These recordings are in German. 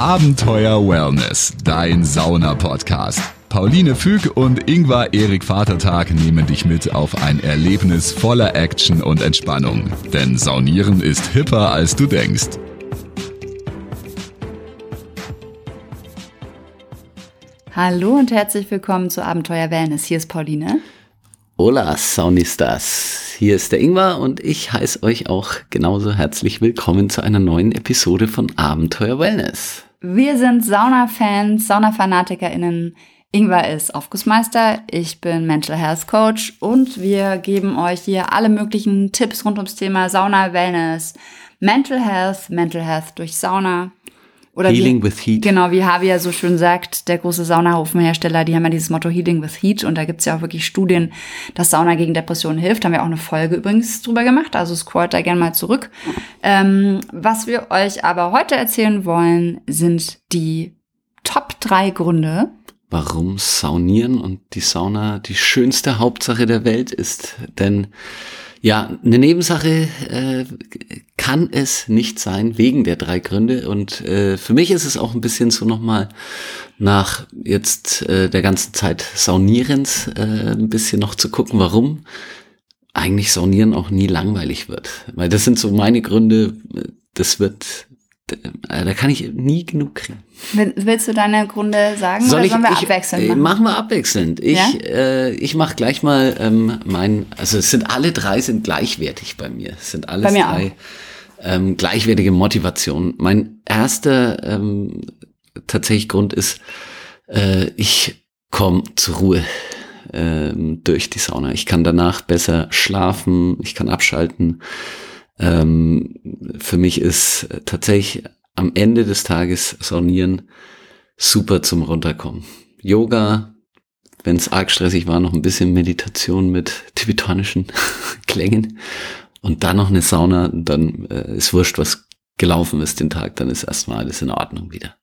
Abenteuer Wellness, dein Sauna-Podcast. Pauline Füg und Ingvar Erik Vatertag nehmen dich mit auf ein Erlebnis voller Action und Entspannung. Denn Saunieren ist hipper, als du denkst. Hallo und herzlich willkommen zu Abenteuer Wellness. Hier ist Pauline. Hola, Saunistas. Hier ist der Ingvar und ich heiße euch auch genauso herzlich willkommen zu einer neuen Episode von Abenteuer Wellness. Wir sind Sauna-Fans, Sauna-FanatikerInnen. Ingvar ist Aufgussmeister, ich bin Mental Health Coach und wir geben euch hier alle möglichen Tipps rund ums Thema Sauna, Wellness, Mental Health, Mental Health durch Sauna. Oder Healing wie, with Heat. Genau, wie Javier so schön sagt, der große Saunahofenhersteller, die haben ja dieses Motto Healing with Heat und da gibt's ja auch wirklich Studien, dass Sauna gegen Depressionen hilft. Haben wir auch eine Folge übrigens drüber gemacht, also scrollt da gerne mal zurück. Ähm, was wir euch aber heute erzählen wollen, sind die Top drei Gründe, warum Saunieren und die Sauna die schönste Hauptsache der Welt ist. Denn ja, eine Nebensache äh, kann es nicht sein, wegen der drei Gründe. Und äh, für mich ist es auch ein bisschen so nochmal nach jetzt äh, der ganzen Zeit Saunierens äh, ein bisschen noch zu gucken, warum eigentlich Saunieren auch nie langweilig wird. Weil das sind so meine Gründe, das wird äh, da kann ich nie genug kriegen. Willst du deine Gründe sagen Soll oder ich, sollen wir ich, abwechselnd äh, machen? Machen wir abwechselnd. Ich, Ja? äh, ich mache gleich mal ähm, mein, also es sind alle drei sind gleichwertig bei mir. Es sind alles drei ähm, gleichwertige Motivationen. Mein erster ähm, tatsächlich Grund ist, äh, ich komme zur Ruhe ähm, durch die Sauna. Ich kann danach besser schlafen, ich kann abschalten. Ähm, für mich ist tatsächlich am Ende des Tages Saunieren super zum Runterkommen. Yoga, wenn es arg stressig war, noch ein bisschen Meditation mit tibetanischen Klängen und dann noch eine Sauna, dann äh, ist wurscht, was gelaufen ist den Tag, dann ist erstmal alles in Ordnung wieder.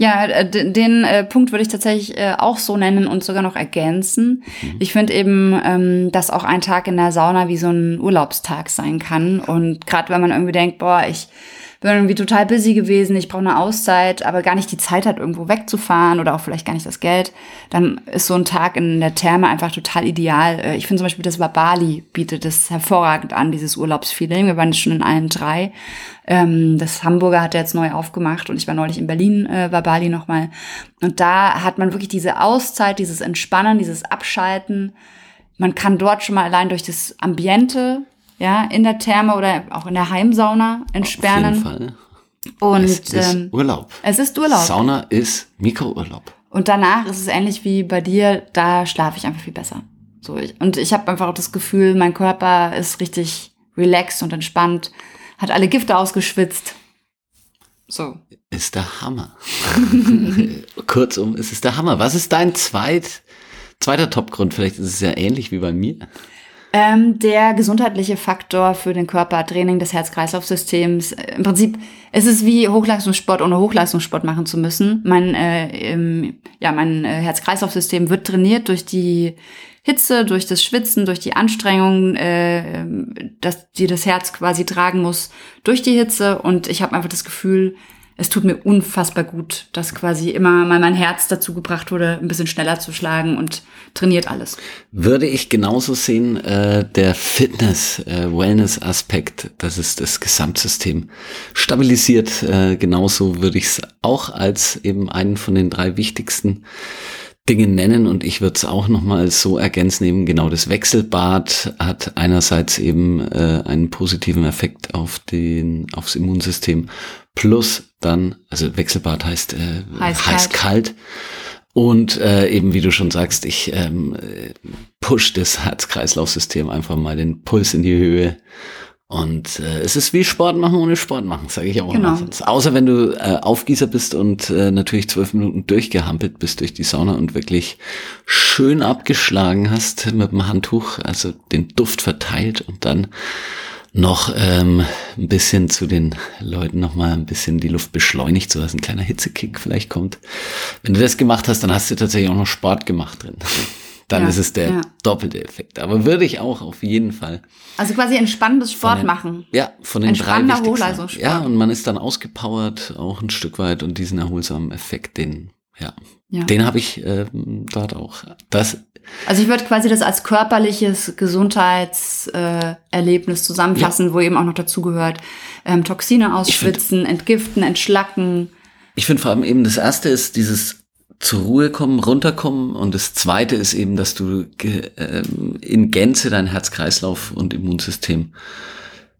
Ja, äh, den äh, Punkt würde ich tatsächlich äh, auch so nennen und sogar noch ergänzen. Ich finde eben, ähm, dass auch ein Tag in der Sauna wie so ein Urlaubstag sein kann. Und gerade wenn man irgendwie denkt, boah, ich bin irgendwie total busy gewesen, ich brauche eine Auszeit, aber gar nicht die Zeit hat, irgendwo wegzufahren oder auch vielleicht gar nicht das Geld, dann ist so ein Tag in der Therme einfach total ideal. Äh, Ich finde zum Beispiel, das Bali bietet das hervorragend an, dieses Urlaubsfeeling. Wir waren jetzt schon in allen drei. Ähm, das Hamburger hat er jetzt neu aufgemacht und ich war neulich in Berlin, äh, war Bali nochmal. Und da hat man wirklich diese Auszeit, dieses Entspannen, dieses Abschalten. Man kann dort schon mal allein durch das Ambiente, ja, in der Therme oder auch in der Heimsauna Auf entsperren. jeden Fall. Und es ist ähm, Urlaub. es ist Urlaub. Sauna ist Mikrourlaub. Und danach ist es ähnlich wie bei dir, da schlafe ich einfach viel besser. So, ich, und ich habe einfach auch das Gefühl, mein Körper ist richtig relaxed und entspannt, hat alle Gifte ausgeschwitzt. So. Ist der Hammer. Kurzum, es ist der Hammer. Was ist dein zweit, zweiter Topgrund? Vielleicht ist es ja ähnlich wie bei mir. Ähm, der gesundheitliche Faktor für den Körper, Training des Herz-Kreislauf-Systems. Äh, Im Prinzip ist es wie Hochleistungssport, ohne Hochleistungssport machen zu müssen. Mein, äh, ja, mein äh, Herz-Kreislauf-System wird trainiert durch die Hitze, durch das Schwitzen, durch die Anstrengung, äh, dass die das Herz quasi tragen muss durch die Hitze. Und ich habe einfach das Gefühl, es tut mir unfassbar gut, dass quasi immer mal mein Herz dazu gebracht wurde, ein bisschen schneller zu schlagen und trainiert alles. Würde ich genauso sehen, äh, der Fitness-Wellness-Aspekt, das ist das Gesamtsystem stabilisiert. Äh, genauso würde ich es auch als eben einen von den drei wichtigsten Dingen nennen und ich würde es auch nochmal so ergänzen, eben genau das Wechselbad hat einerseits eben äh, einen positiven Effekt auf den, aufs Immunsystem plus dann, also Wechselbad heißt äh, Heiß-kalt. und äh, eben wie du schon sagst, ich ähm, äh, push das Herz-Kreislauf-System einfach mal den Puls in die Höhe und äh, es ist wie Sport machen ohne Sport machen, sage ich auch Genau. immer. Außer wenn du äh, Aufgießer bist und äh, natürlich zwölf Minuten durchgehampelt bist durch die Sauna und wirklich schön abgeschlagen hast mit dem Handtuch, also den Duft verteilt und dann noch ähm, ein bisschen zu den Leuten noch mal ein bisschen die Luft beschleunigt, so dass ein kleiner Hitzekick vielleicht kommt. Wenn du das gemacht hast, dann hast du tatsächlich auch noch Sport gemacht drin. Dann Ja, ist es der ja. doppelte Effekt. Aber würde ich auch auf jeden Fall. Also quasi entspannendes Sport den- machen. Ja, von den drei. Hochleistungssport. Ja, und man ist dann ausgepowert, auch ein Stück weit und diesen erholsamen Effekt, den, ja, Ja. den habe ich ähm, dort auch. Das Also ich würde quasi das als körperliches Gesundheitserlebnis äh, zusammenfassen, wo eben auch noch dazugehört, ähm, Toxine ausschwitzen, entgiften, entschlacken. Ich finde vor allem eben das erste ist dieses zur Ruhe kommen, runterkommen und das zweite ist eben, dass du ähm, in Gänze dein Herz-Kreislauf und Immunsystem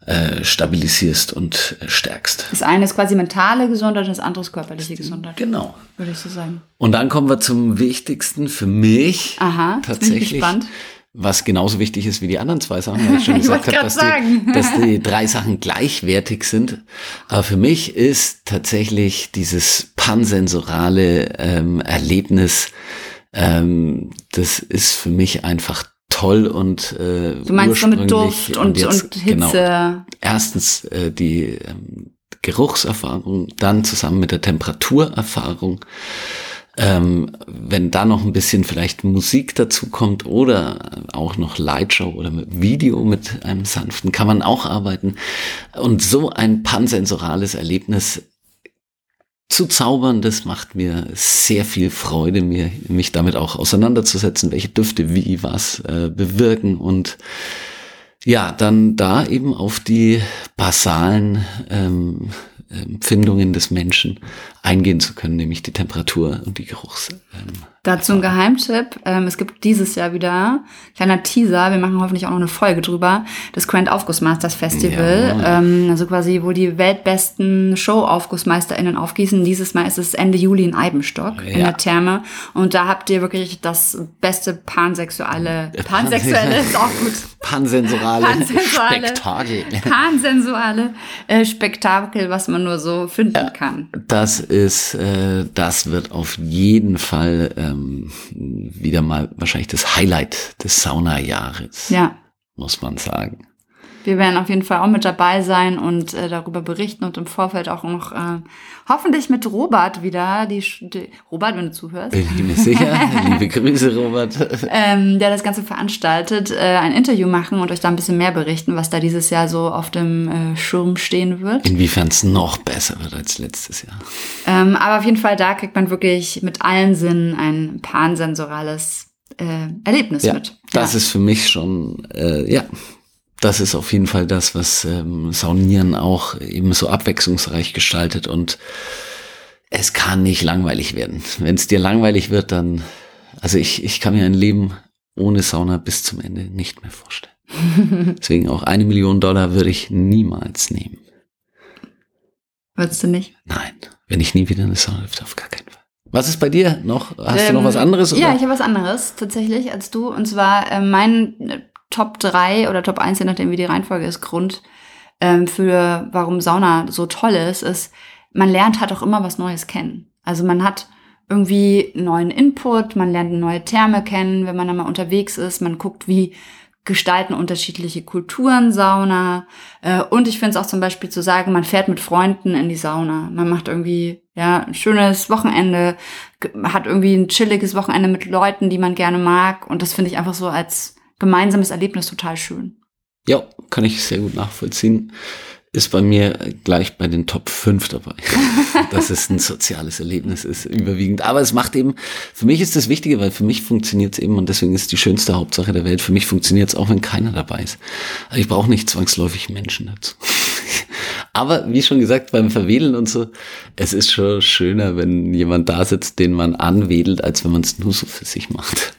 äh, stabilisierst und äh, stärkst. Das eine ist quasi mentale Gesundheit, das andere ist körperliche Gesundheit. Genau. Würde ich so sagen. Und dann kommen wir zum wichtigsten für mich Aha, ich tatsächlich, gespannt. was genauso wichtig ist wie die anderen zwei Sachen, weil ich schon Ich gesagt wollte habe, dass die, dass die drei Sachen gleichwertig sind. Aber für mich ist tatsächlich dieses pansensorale ähm, Erlebnis, ähm, das ist für mich einfach toll und äh, Du meinst so mit ursprünglich Duft und, jetzt- und Hitze. Genau, erstens äh, die ähm, Geruchserfahrung, dann zusammen mit der Temperaturerfahrung. Ähm, wenn da noch ein bisschen vielleicht Musik dazu kommt oder auch noch Lightshow oder mit Video mit einem sanften, kann man auch arbeiten. Und so ein pansensorales Erlebnis zu zaubern, das macht mir sehr viel Freude, mir, mich damit auch auseinanderzusetzen, welche Düfte wie was äh, bewirken und ja, dann da eben auf die basalen ähm, Empfindungen des Menschen eingehen zu können, nämlich die Temperatur und die Geruchs. Ähm, Dazu ein Geheimtipp. Ähm, es gibt dieses Jahr wieder, kleiner Teaser, wir machen hoffentlich auch noch eine Folge drüber, das Grand Aufgussmasters Festival. Ja. Ähm, also quasi, wo die weltbesten Show-AufgussmeisterInnen aufgießen. Dieses Mal ist es Ende Juli in Eibenstock in Ja. der Therme. Und da habt ihr wirklich das beste pansexuelle, pansexuelle ist auch gut. pansensorale, Pansensorale. Spektakel. Pansensuale äh, Spektakel, was man nur so finden kann. Das ist, äh, das wird auf jeden Fall ähm, wieder mal wahrscheinlich das Highlight des Saunajahres, Ja. muss man sagen. Wir werden auf jeden Fall auch mit dabei sein und äh, darüber berichten und im Vorfeld auch noch äh, hoffentlich mit Robert wieder, die, die Robert, wenn du zuhörst, Bin ich mir sicher. Liebe Grüße, Robert. ähm, der das Ganze veranstaltet, äh, ein Interview machen und euch da ein bisschen mehr berichten, was da dieses Jahr so auf dem äh, Schirm stehen wird. Inwiefern es noch besser wird als letztes Jahr. Ähm, aber auf jeden Fall, da kriegt man wirklich mit allen Sinnen ein pansensorales äh, Erlebnis Ja, mit. das ja. ist für mich schon, äh, ja, das ist auf jeden Fall das, was ähm, Saunieren auch eben so abwechslungsreich gestaltet und es kann nicht langweilig werden. Wenn es dir langweilig wird, dann, also ich, ich kann mir ein Leben ohne Sauna bis zum Ende nicht mehr vorstellen. Deswegen auch eine Million Dollar würde ich niemals nehmen. Würdest du nicht? Nein, wenn ich nie wieder eine Sauna dürfte, auf gar keinen Fall. Was ist bei dir noch? Hast du noch Ähm, was anderes? Ja, oder? ich habe was anderes tatsächlich als du. Und zwar äh, mein Top 3 oder Top 1, je nachdem wie die Reihenfolge ist, Grund ähm, für warum Sauna so toll ist, ist, man lernt halt auch immer was Neues kennen. Also man hat irgendwie neuen Input, man lernt neue Therme kennen, wenn man dann mal unterwegs ist, man guckt, wie gestalten unterschiedliche Kulturen Sauna. Äh, und ich finde es auch zum Beispiel zu sagen, man fährt mit Freunden in die Sauna. Man macht irgendwie ja ein schönes Wochenende, hat irgendwie ein chilliges Wochenende mit Leuten, die man gerne mag. Und das finde ich einfach so als gemeinsames Erlebnis total schön. Ja, kann ich sehr gut nachvollziehen. Ist bei mir gleich bei den Top 5 dabei. dass es ein soziales Erlebnis ist, überwiegend. Aber es macht eben, für mich ist das Wichtige, weil für mich funktioniert es eben und deswegen ist es die schönste Hauptsache der Welt. Für mich funktioniert es auch, wenn keiner dabei ist. Also ich brauche nicht zwangsläufig Menschen dazu. Aber wie schon gesagt, beim Verwedeln und so, es ist schon schöner, wenn jemand da sitzt, den man anwedelt, als wenn man es nur so für sich macht.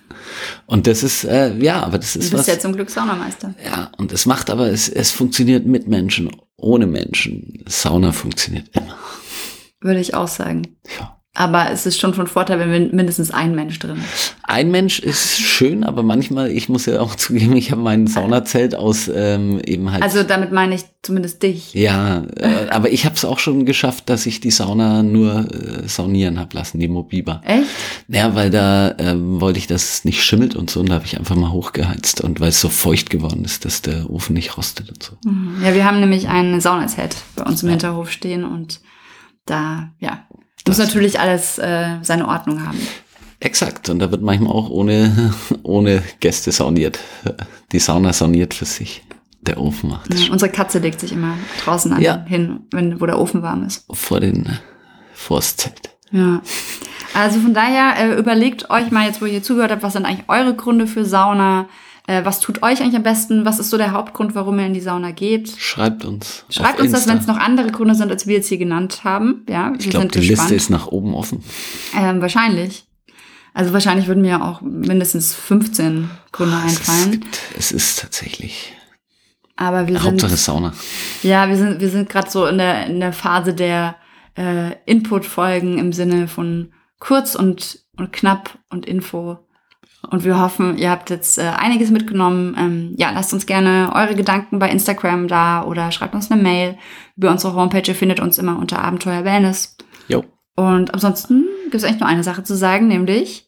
Und das ist, äh, ja, aber das Du ist bist was. ja zum Glück Saunameister. Ja, und es macht aber, es, es funktioniert mit Menschen, ohne Menschen. Sauna funktioniert immer. Würde ich auch sagen. Ja. Aber es ist schon von Vorteil, wenn min- mindestens ein Mensch drin ist. Ein Mensch ist schön, aber manchmal, ich muss ja auch zugeben, ich habe mein Saunazelt aus ähm, eben halt. Also damit meine ich zumindest dich. ja, äh, aber ich habe es auch schon geschafft, dass ich die Sauna nur äh, saunieren hab lassen, die Mobiba. Echt? Ja, weil da ähm, wollte ich, dass es nicht schimmelt und so, und da habe ich einfach mal hochgeheizt und weil es so feucht geworden ist, dass der Ofen nicht rostet und so. Mhm. Ja, wir haben nämlich ein Saunaset bei uns im Hinterhof stehen und da, ja, muss Das- natürlich alles äh, seine Ordnung haben. Exakt, und da wird manchmal auch ohne, ohne Gäste sauniert. Die Sauna sauniert für sich. Der Ofen macht Ja, unsere Katze legt sich immer draußen an, Ja. hin, wenn, wo der Ofen warm ist. vor den vors Zelt. Ja. Also von daher äh, überlegt euch mal jetzt, wo ihr zugehört habt, was sind eigentlich eure Gründe für Sauna? Äh, was tut euch eigentlich am besten? Was ist so der Hauptgrund, warum ihr in die Sauna geht? Schreibt uns. Schreibt uns das, Insta. wenn es noch andere Gründe sind, als wir jetzt hier genannt haben. Ja, Ich glaube, sind die gespannt. Liste ist nach oben offen. Ähm, wahrscheinlich. Also wahrscheinlich würden mir auch mindestens 15 Gründe Es, einfallen. gibt, es ist tatsächlich Aber wir sind, Hauptsache Sauna. ja, wir sind, wir sind gerade so in der, in der Phase der äh, Input-Folgen im Sinne von kurz und, und knapp und Info. Und wir hoffen, ihr habt jetzt äh, einiges mitgenommen. Ähm, ja, lasst uns gerne eure Gedanken bei Instagram da oder schreibt uns eine Mail über unsere Homepage. Ihr findet uns immer unter Abenteuer Wellness. Jo. Und ansonsten gibt es eigentlich nur eine Sache zu sagen, nämlich